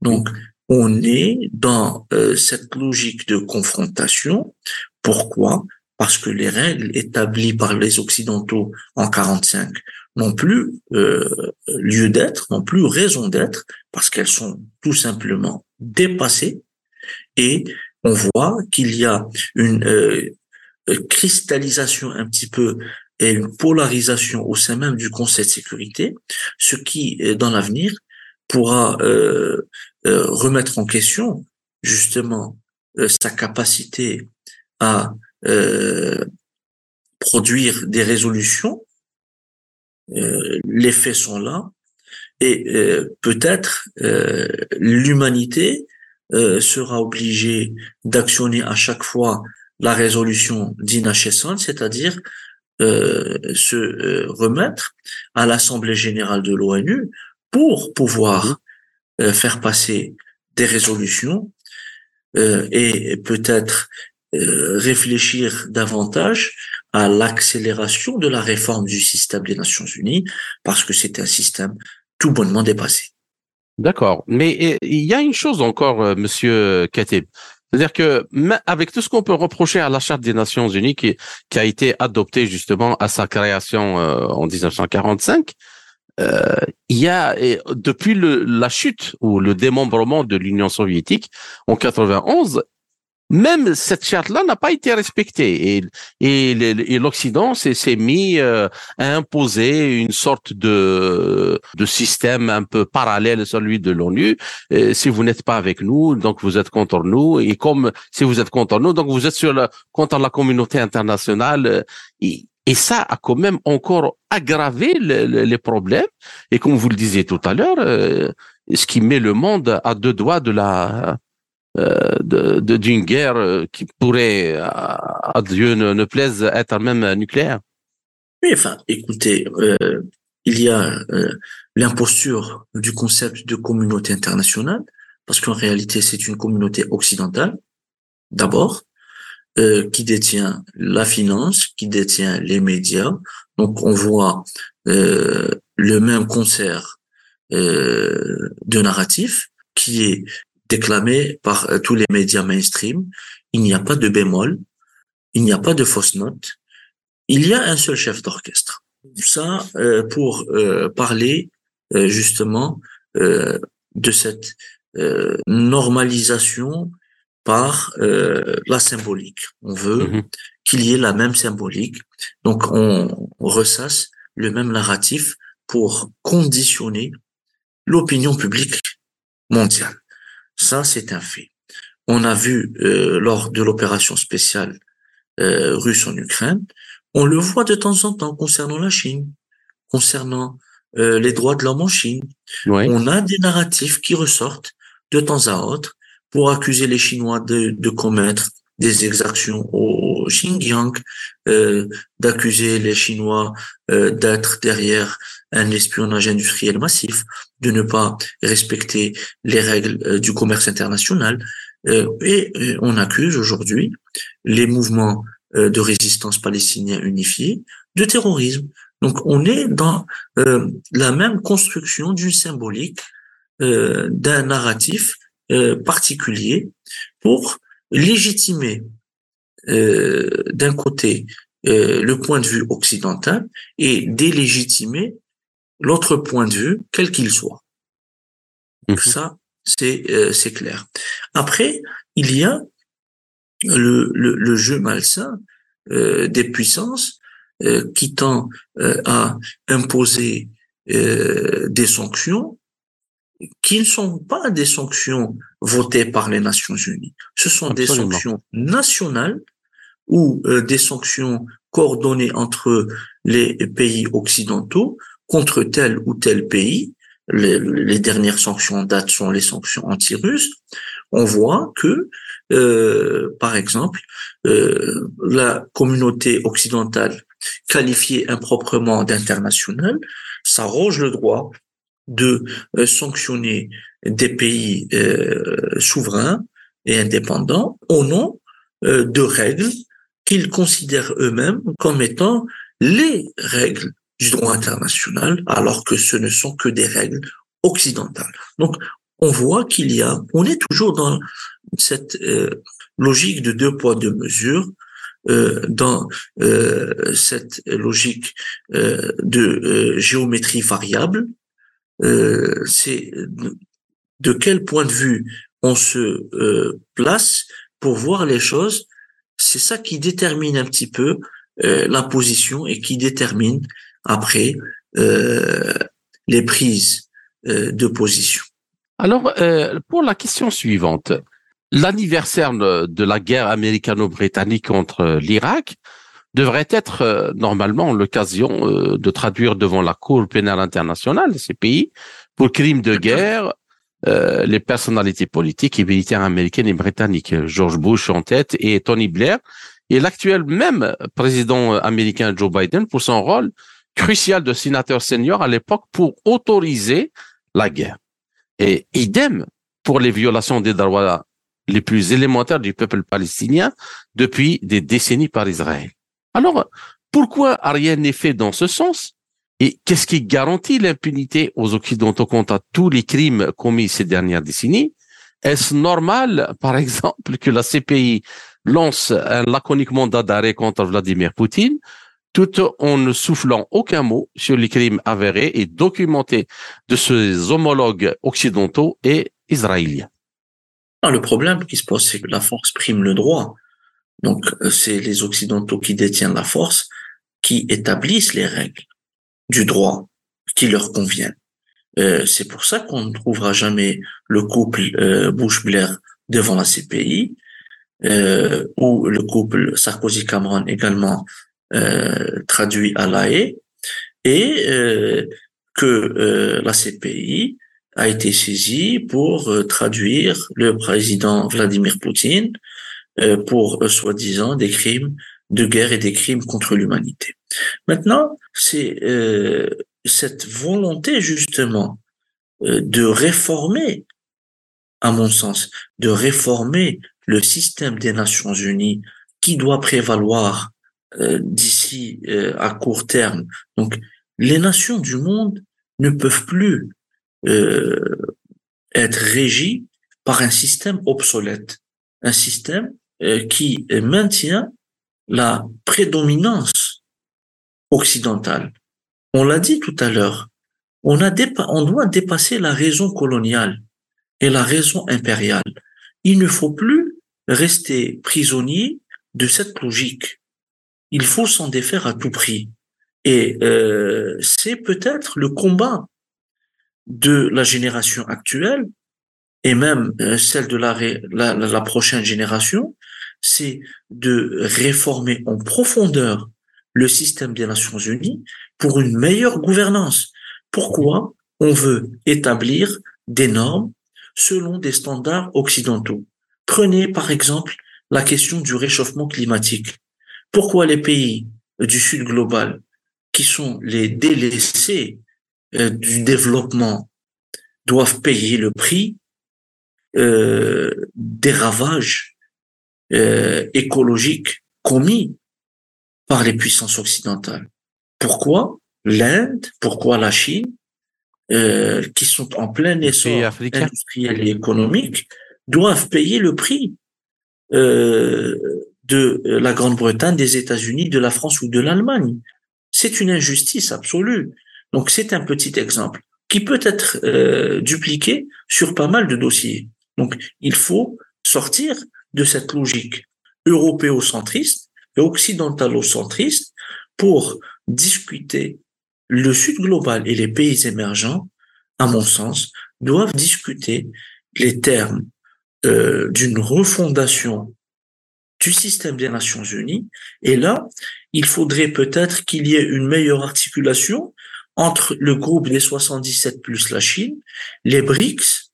Donc, on est dans euh, cette logique de confrontation. Pourquoi? Parce que les règles établies par les Occidentaux en 45 n'ont plus euh, lieu d'être, n'ont plus raison d'être, parce qu'elles sont tout simplement dépassées. Et on voit qu'il y a une euh, cristallisation un petit peu et une polarisation au sein même du Conseil de sécurité, ce qui, euh, dans l'avenir, pourra euh, euh, remettre en question justement sa capacité à produire des résolutions. les faits sont là et peut-être l'humanité sera obligée d'actionner à chaque fois la résolution d'inachessante, c'est-à-dire euh, se euh, remettre à l'Assemblée générale de l'ONU pour pouvoir euh, faire passer des résolutions et peut-être réfléchir davantage à l'accélération de la réforme du système des Nations Unies parce que c'est un système tout bonnement dépassé. D'accord. Mais il y a une chose encore, Monsieur Katib. C'est-à-dire que avec tout ce qu'on peut reprocher à la Charte des Nations Unies qui, a été adoptée justement à sa création euh, en 1945, euh, il y a depuis la chute ou le démembrement de l'Union soviétique en 91, même cette charte-là n'a pas été respectée et, l'Occident s'est mis euh, à imposer une sorte de, système un peu parallèle à celui de l'ONU. Si vous n'êtes pas avec nous, donc vous êtes contre nous et comme si vous êtes contre nous, donc vous êtes sur le, contre la communauté internationale. Et, et ça a quand même encore aggravé les problèmes. Et comme vous le disiez tout à l'heure, euh, ce qui met le monde à deux doigts de la euh, d'une guerre euh, qui pourrait, à, Dieu ne, plaise, être même nucléaire. Oui, enfin, écoutez, euh, il y a l'imposture du concept de communauté internationale, parce qu'en réalité, c'est une communauté occidentale, d'abord, qui détient la finance, qui détient les médias. Donc, on voit le même concert de narratifs qui est déclamé par euh, tous les médias mainstream. Il n'y a pas de bémol, il n'y a pas de fausse note. Il y a un seul chef d'orchestre. Ça, euh, pour euh, parler justement de cette normalisation par la symbolique. On veut mm-hmm. qu'il y ait la même symbolique. Donc, on ressasse le même narratif pour conditionner l'opinion publique mondiale. Ça, c'est un fait. On a vu euh, lors de l'opération spéciale euh, russe en Ukraine, on le voit de temps en temps concernant la Chine, concernant euh, les droits de l'homme en Chine. On a des narratifs qui ressortent de temps à autre pour accuser les Chinois de, de commettre des exactions au Xinjiang, euh, d'accuser les Chinois euh, d'être derrière un espionnage industriel massif, de ne pas respecter les règles euh, du commerce international. Euh, et euh, on accuse aujourd'hui les mouvements de résistance palestiniens unifiés de terrorisme. Donc on est dans la même construction d'une symbolique, d'un narratif particulier pour légitimer euh, d'un côté euh, le point de vue occidental et délégitimer l'autre point de vue, quel qu'il soit. Donc mhm. ça, c'est euh, c'est clair. Après, il y a le, le, le jeu malsain euh, des puissances euh, qui tend à imposer des sanctions qui ne sont pas des sanctions votées par les Nations Unies. Ce sont des sanctions nationales ou euh, des sanctions coordonnées entre les pays occidentaux contre tel ou tel pays. Les, dernières sanctions en date sont les sanctions anti-russes. On voit que, euh, par exemple, euh, la communauté occidentale qualifiée improprement d'internationale s'arroge le droit de euh, sanctionner des pays euh, souverains et indépendants au nom euh, de règles qu'ils considèrent eux-mêmes comme étant les règles du droit international, alors que ce ne sont que des règles occidentales. Donc, on voit qu'il y a, on est toujours dans cette logique de deux poids deux mesures, euh, dans euh, cette logique euh, de géométrie variable euh, c'est de quel point de vue on se euh, place pour voir les choses? C'est ça qui détermine un petit peu euh, la position et qui détermine après les prises de position. Alors, pour la question suivante, l'anniversaire de la guerre américano-britannique contre l'Irak devrait être euh, normalement l'occasion euh, de traduire devant la Cour pénale internationale ces pays pour crimes de guerre euh, les personnalités politiques et militaires américaines et britanniques, George Bush en tête et Tony Blair, et l'actuel même président américain Joe Biden pour son rôle crucial de sénateur senior à l'époque pour autoriser la guerre. Et idem pour les violations des droits les plus élémentaires du peuple palestinien depuis des décennies par Israël. Alors, pourquoi rien n'est fait dans ce sens Et qu'est-ce qui garantit l'impunité aux Occidentaux quant à tous les crimes commis ces dernières décennies? Est-ce normal, par exemple, que la CPI lance un laconique mandat d'arrêt contre Vladimir Poutine tout en ne soufflant aucun mot sur les crimes avérés et documentés de ses homologues occidentaux et israéliens? le problème qui se pose, c'est que la force prime le droit. Donc, euh, c'est les Occidentaux qui détiennent la force, qui établissent les règles du droit qui leur conviennent. Euh, c'est pour ça qu'on ne trouvera jamais le couple euh, Bush-Blair devant la CPI, euh, ou le couple Sarkozy-Cameron également traduit à la et que la CPI a été saisie pour traduire le président Vladimir Poutine pour euh, soi-disant des crimes de guerre et des crimes contre l'humanité. Maintenant, c'est euh, cette volonté justement de réformer, à mon sens, de réformer le système des Nations Unies qui doit prévaloir d'ici à court terme. Donc, les nations du monde ne peuvent plus être régies par un système obsolète, un système euh, qui maintient la prédominance occidentale. On l'a dit tout à l'heure, on, a on doit dépasser la raison coloniale et la raison impériale. Il ne faut plus rester prisonnier de cette logique. Il faut s'en défaire à tout prix. Et euh, c'est peut-être le combat de la génération actuelle et même euh, celle de la, la, la prochaine génération, c'est de réformer en profondeur le système des Nations Unies pour une meilleure gouvernance. Pourquoi on veut établir des normes selon des standards occidentaux. Prenez par exemple la question du réchauffement climatique. Pourquoi les pays du Sud global, qui sont les délaissés euh, du développement, doivent payer le prix euh, des ravages euh, écologiques commis par les puissances occidentales. Pourquoi l'Inde, pourquoi la Chine, euh, qui sont en plein essor industriel et économique, doivent payer le prix euh, de la Grande-Bretagne, des États-Unis, de la France ou de l'Allemagne. C'est une injustice absolue. Donc c'est un petit exemple qui peut être euh, dupliqué sur pas mal de dossiers. Donc il faut sortir de cette logique européocentriste et occidentalocentriste pour discuter le Sud global et les pays émergents, à mon sens, doivent discuter les termes euh, d'une refondation du système des Nations Unies. Et là, il faudrait peut-être qu'il y ait une meilleure articulation entre le groupe des 77 plus la Chine, les BRICS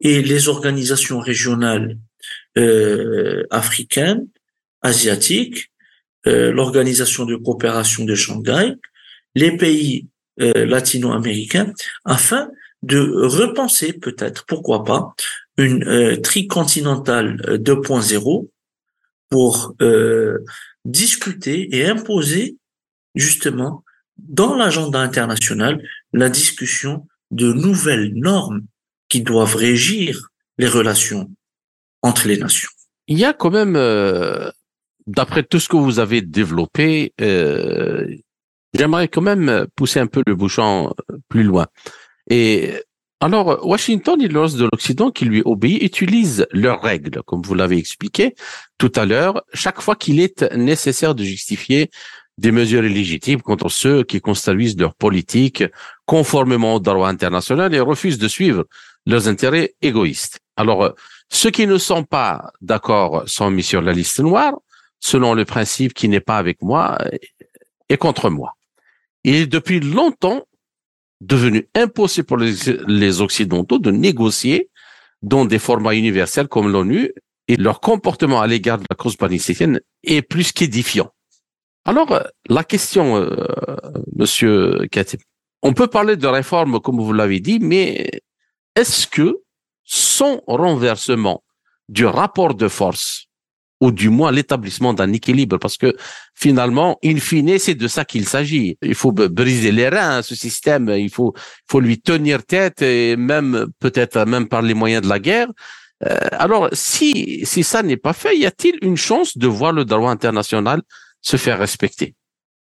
et les organisations régionales euh, africaines, asiatiques, euh, l'organisation de coopération de Shanghai, les pays euh, latino-américains, afin de repenser peut-être, pourquoi pas, une euh, tricontinentale 2.0 pour euh, discuter et imposer justement dans l'agenda international la discussion de nouvelles normes qui doivent régir les relations entre les nations. Il y a quand même, euh, d'après tout ce que vous avez développé, euh, j'aimerais quand même pousser un peu le bouchon plus loin. Et alors, Washington et le de l'Occident qui lui obéit utilisent leurs règles, comme vous l'avez expliqué tout à l'heure, chaque fois qu'il est nécessaire de justifier des mesures illégitimes contre ceux qui construisent leur politique conformément au droit international et refusent de suivre leurs intérêts égoïstes. Alors, ceux qui ne sont pas d'accord sont mis sur la liste noire, selon le principe qui n'est pas avec moi et contre moi. Et depuis longtemps, devenu impossible pour les, Occidentaux de négocier dans des formats universels comme l'ONU et leur comportement à l'égard de la cause palestinienne est plus qu'édifiant. Alors, la question, euh, Monsieur Katib, on peut parler de réforme comme vous l'avez dit, mais est-ce que son renversement du rapport de force ou du moins l'établissement d'un équilibre, parce que finalement, in fine, c'est de ça qu'il s'agit. Il faut briser les reins à ce système, il faut, faut lui tenir tête et même peut-être même par les moyens de la guerre. Euh, alors, si, si ça n'est pas fait, y a-t-il une chance de voir le droit international se faire respecter?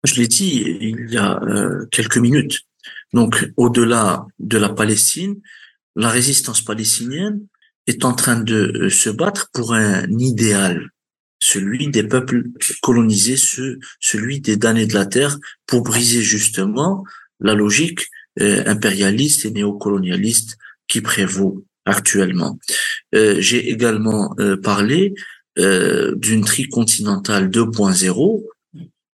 Je l'ai dit il y a euh, quelques minutes. Donc, au-delà de la Palestine, la résistance palestinienne est en train de euh, se battre pour un idéal, celui des peuples colonisés, celui des damnés de la terre, pour briser justement la logique euh, impérialiste et néocolonialiste qui prévaut actuellement. Euh, j'ai également parlé d'une tricontinentale 2.0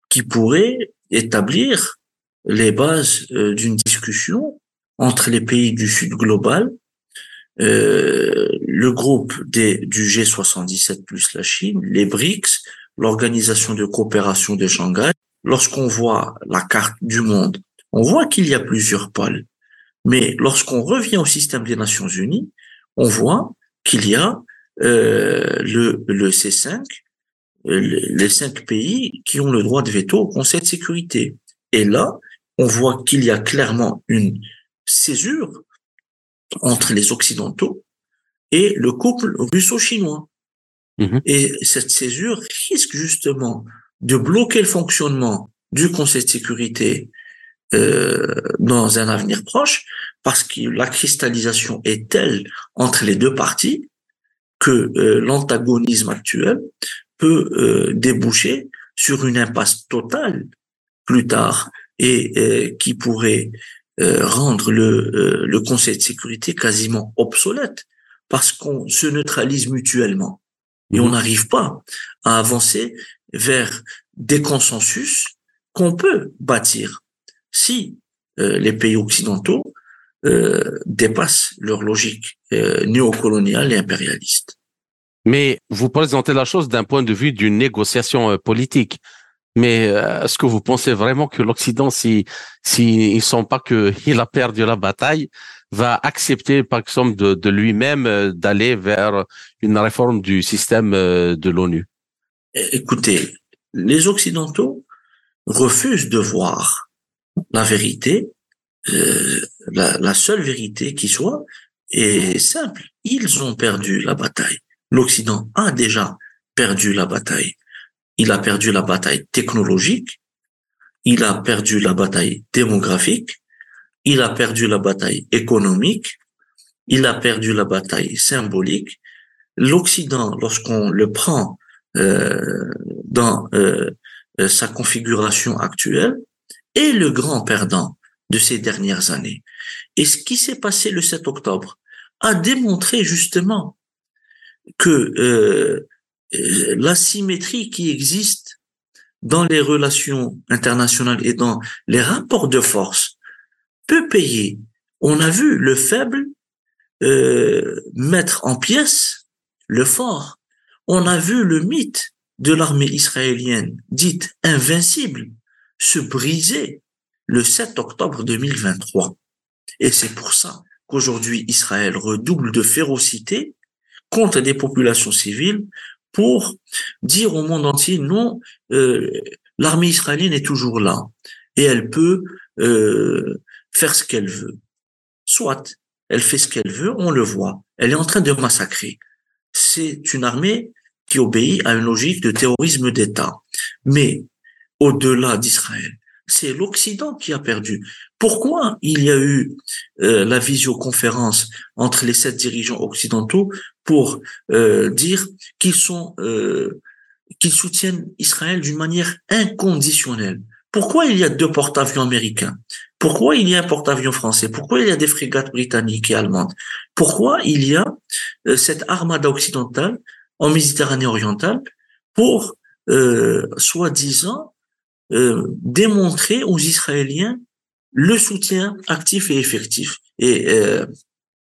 qui pourrait établir les bases d'une discussion entre les pays du Sud global euh, le groupe des, du G77 plus la Chine, les BRICS, l'Organisation de coopération de Shanghai, lorsqu'on voit la carte du monde, on voit qu'il y a plusieurs pôles. Mais lorsqu'on revient au système des Nations Unies, on voit qu'il y a euh, le, le C5, euh, les cinq pays qui ont le droit de veto au Conseil de sécurité. Et là, on voit qu'il y a clairement une césure entre les Occidentaux et le couple russo-chinois. Mhm. Et cette césure risque justement de bloquer le fonctionnement du Conseil de sécurité euh, dans un avenir proche, parce que la cristallisation est telle entre les deux parties que euh, l'antagonisme actuel peut euh, déboucher sur une impasse totale plus tard et qui pourrait euh, rendre le, euh, le Conseil de sécurité quasiment obsolète parce qu'on se neutralise mutuellement et on mhm. n'arrive pas à avancer vers des consensus qu'on peut bâtir si euh, les pays occidentaux euh, dépassent leur logique euh, néocoloniale et impérialiste. Mais vous présentez la chose d'un point de vue d'une négociation politique. Mais euh, est-ce que vous pensez vraiment que l'Occident, si s'ils ne sent pas qu'il a perdu la bataille, va accepter, par exemple, de, lui-même euh, d'aller vers une réforme du système de l'ONU? Écoutez, les Occidentaux refusent de voir la vérité, euh, la, la seule vérité qui soit, est simple. Ils ont perdu la bataille. L'Occident a déjà perdu la bataille. Il a perdu la bataille technologique, il a perdu la bataille démographique, il a perdu la bataille économique, il a perdu la bataille symbolique. L'Occident, lorsqu'on le prend euh, dans euh, sa configuration actuelle, est le grand perdant de ces dernières années. Et ce qui s'est passé le 7 octobre a démontré justement que euh, l'asymétrie qui existe dans les relations internationales et dans les rapports de force peut payer. On a vu le faible euh, mettre en pièces le fort. On a vu le mythe de l'armée israélienne, dite invincible, se briser le 7 octobre 2023. Et c'est pour ça qu'aujourd'hui Israël redouble de férocité contre des populations civiles pour dire au monde entier non, euh, l'armée israélienne est toujours là et elle peut euh, faire ce qu'elle veut. Soit elle fait ce qu'elle veut, on le voit. Elle est en train de massacrer. C'est une armée qui obéit à une logique de terrorisme d'État. Mais au-delà d'Israël, c'est l'Occident qui a perdu. Pourquoi il y a eu euh, la visioconférence entre les sept dirigeants occidentaux pour euh, dire qu'ils sont euh, qu'ils soutiennent Israël d'une manière inconditionnelle. Pourquoi il y a deux porte-avions américains? Pourquoi il y a un porte-avions français? Pourquoi il y a des frégates britanniques et allemandes? Pourquoi il y a euh, cette armada occidentale en Méditerranée orientale pour, soi-disant, démontrer aux Israéliens le soutien actif et effectif et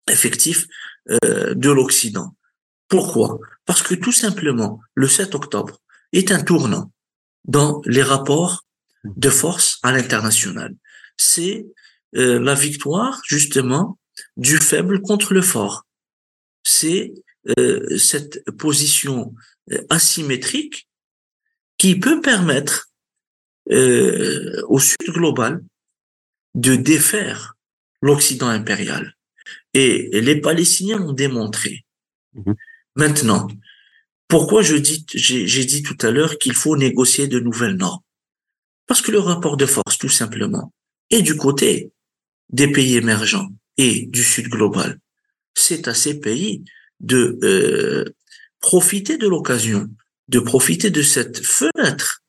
effectif euh, de l'Occident. Pourquoi? Parce que tout simplement, le 7 octobre est un tournant dans les rapports de force à l'international. C'est euh, la victoire justement du faible contre le fort. C'est euh, cette position asymétrique qui peut permettre au Sud global de défaire l'Occident impérial. Et les Palestiniens l'ont démontré. Mhm. Maintenant, pourquoi je dis, j'ai dit tout à l'heure qu'il faut négocier de nouvelles normes? Parce que le rapport de force, tout simplement, est du côté des pays émergents et du Sud global. C'est à ces pays de euh, profiter de l'occasion, de profiter de cette fenêtre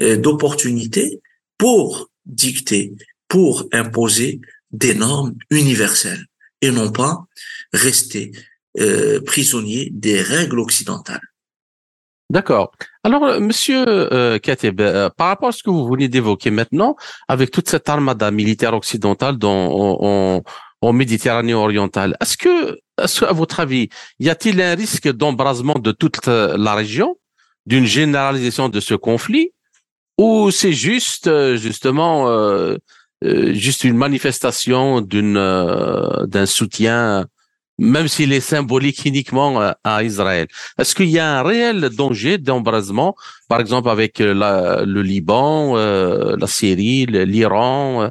euh, d'opportunité pour dicter, pour imposer des normes universelles et non pas rester euh, prisonnier des règles occidentales. D'accord. Alors, euh, Monsieur euh, euh, par rapport à ce que vous venez d'évoquer maintenant, avec toute cette armada militaire occidentale dans, en, Méditerranée orientale, est-ce que, est à votre avis, y a-t-il un risque d'embrasement de toute la région, d'une généralisation de ce conflit, ou c'est juste justement euh, euh, juste une manifestation d'une euh, d'un soutien, même s'il est symbolique uniquement euh, à Israël. Est-ce qu'il y a un réel danger d'embrasement, par exemple avec le Liban, la Syrie, l'Iran,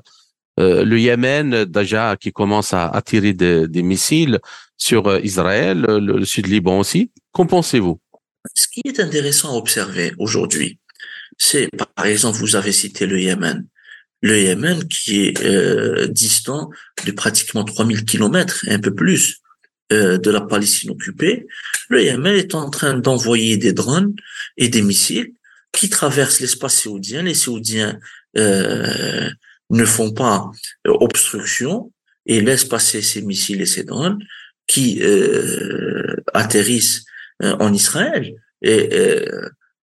le Yémen déjà qui commence à attirer des, missiles sur Israël, le, le sud Liban aussi? Qu'en pensez-vous? Ce qui est intéressant à observer aujourd'hui, c'est par exemple, vous avez cité le Yémen le Yémen qui est euh, distant de pratiquement 3000 kilomètres, un peu plus, euh, de la Palestine occupée, le Yémen est en train d'envoyer des drones et des missiles qui traversent l'espace saoudien. Les Saoudiens euh, ne font pas obstruction et laissent passer ces missiles et ces drones qui atterrissent en Israël et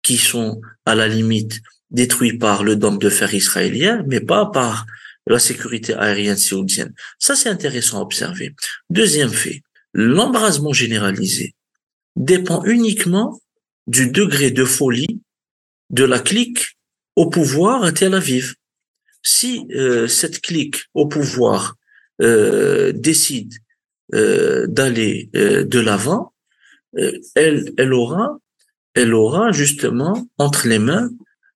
qui sont à la limite détruit par le dôme de fer israélien, mais pas par la sécurité aérienne saoudienne. Ça, c'est intéressant à observer. Deuxième fait, l'embrasement généralisé dépend uniquement du degré de folie de la clique au pouvoir à Tel Aviv. Si euh, cette clique au pouvoir euh, décide euh, d'aller de l'avant, elle, elle aura, elle aura justement entre les mains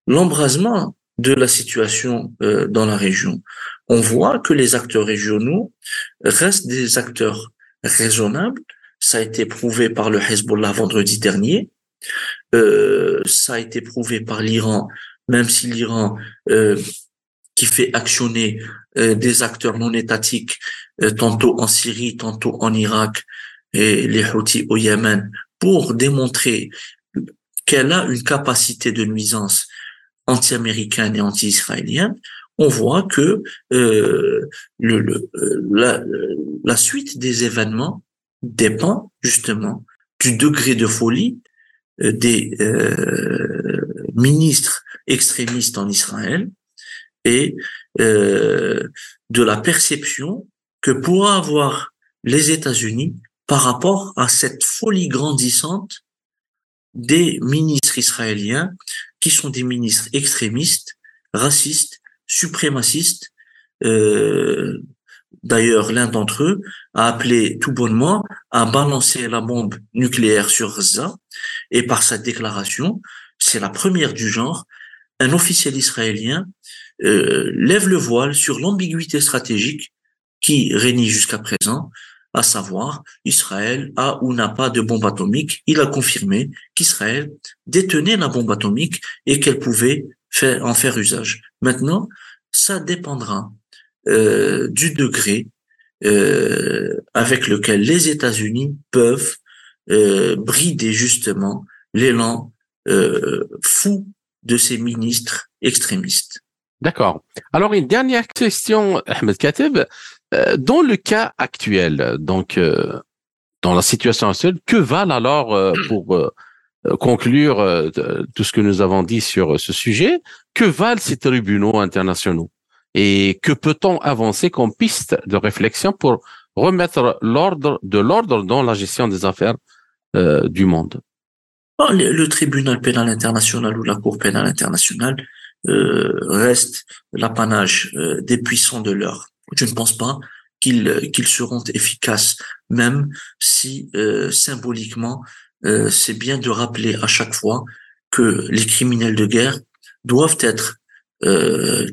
l'embrasement de la situation dans la région. On voit que les acteurs régionaux restent des acteurs raisonnables. Ça a été prouvé par le Hezbollah vendredi dernier. Euh, ça a été prouvé par l'Iran, même si l'Iran euh, qui fait actionner euh, des acteurs non étatiques, tantôt en Syrie, tantôt en Irak, et les Houthis au Yémen, pour démontrer qu'elle a une capacité de nuisance anti-américaine et anti-israélienne, on voit que le, le, la, la suite des événements dépend justement du degré de folie euh, des euh, ministres extrémistes en Israël et euh, de la perception que pourra avoir les États-Unis par rapport à cette folie grandissante des ministres israéliens sont des ministres extrémistes, racistes, suprémacistes, euh, D'ailleurs, l'un d'entre eux a appelé tout bonnement à balancer la bombe nucléaire sur Gaza. Et par sa déclaration, c'est la première du genre, un officiel israélien euh, lève le voile sur l'ambiguïté stratégique qui régnait jusqu'à présent, à savoir Israël a ou n'a pas de bombe atomique. Il a confirmé qu'Israël détenait la bombe atomique et qu'elle pouvait faire, en faire usage. Maintenant, ça dépendra euh, du degré euh, avec lequel les États-Unis peuvent euh, brider justement l'élan fou de ces ministres extrémistes. D'accord. Alors une dernière question, Ahmed Kateb. Dans le cas actuel, donc dans la situation actuelle, que valent alors pour conclure tout ce que nous avons dit sur ce sujet, que valent ces tribunaux internationaux? Et que peut-on avancer comme piste de réflexion pour remettre l'ordre de l'ordre dans la gestion des affaires euh, du monde? Le, tribunal pénal international ou la Cour pénale internationale euh, reste l'apanage euh, des puissants de l'heure. Je ne pense pas qu'ils qu'ils seront efficaces, même si symboliquement, c'est bien de rappeler à chaque fois que les criminels de guerre doivent être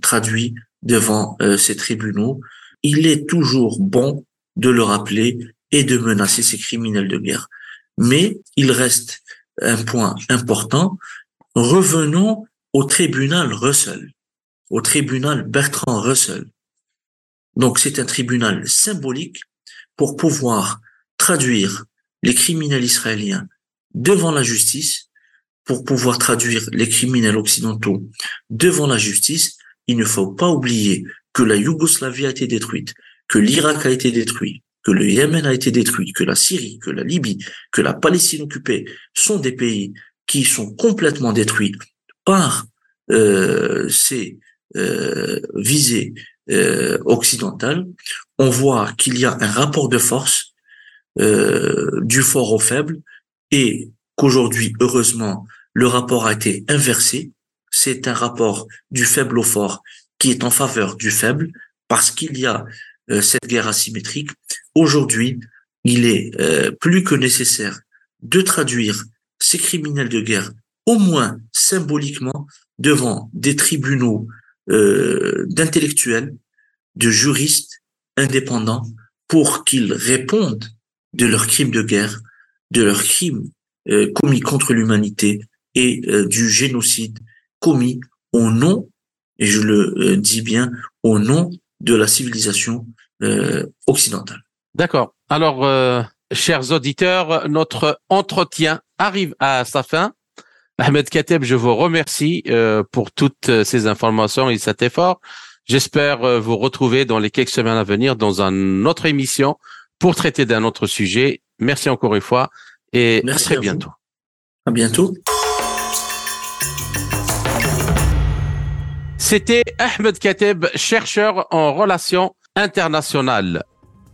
traduits devant euh, ces tribunaux, il est toujours bon de le rappeler et de menacer ces criminels de guerre. Mais il reste un point important. Revenons au tribunal Russell, au tribunal Bertrand Russell. Donc c'est un tribunal symbolique pour pouvoir traduire les criminels israéliens devant la justice, pour pouvoir traduire les criminels occidentaux devant la justice il ne faut pas oublier que la Yougoslavie a été détruite, que l'Irak a été détruit, que le Yémen a été détruit, que la Syrie, que la Libye, que la Palestine occupée sont des pays qui sont complètement détruits par euh, ces euh, visées euh, occidentales. On voit qu'il y a un rapport de force euh, du fort au faible et qu'aujourd'hui, heureusement, le rapport a été inversé c'est un rapport du faible au fort qui est en faveur du faible parce qu'il y a euh, cette guerre asymétrique. Aujourd'hui, il est euh, plus que nécessaire de traduire ces criminels de guerre, au moins symboliquement, devant des tribunaux euh, d'intellectuels, de juristes indépendants, pour qu'ils répondent de leurs crimes de guerre, de leurs crimes commis contre l'humanité et du génocide commis au nom, et je le euh, dis bien, au nom de la civilisation euh, occidentale. D'accord. Alors, euh, chers auditeurs, notre entretien arrive à sa fin. Ahmed Kateb, je vous remercie pour toutes ces informations et cet effort. J'espère vous retrouver dans les quelques semaines à venir dans une autre émission pour traiter d'un autre sujet. Merci encore une fois et à très bientôt. À bientôt. C'était Ahmed Kateb, chercheur en relations internationales.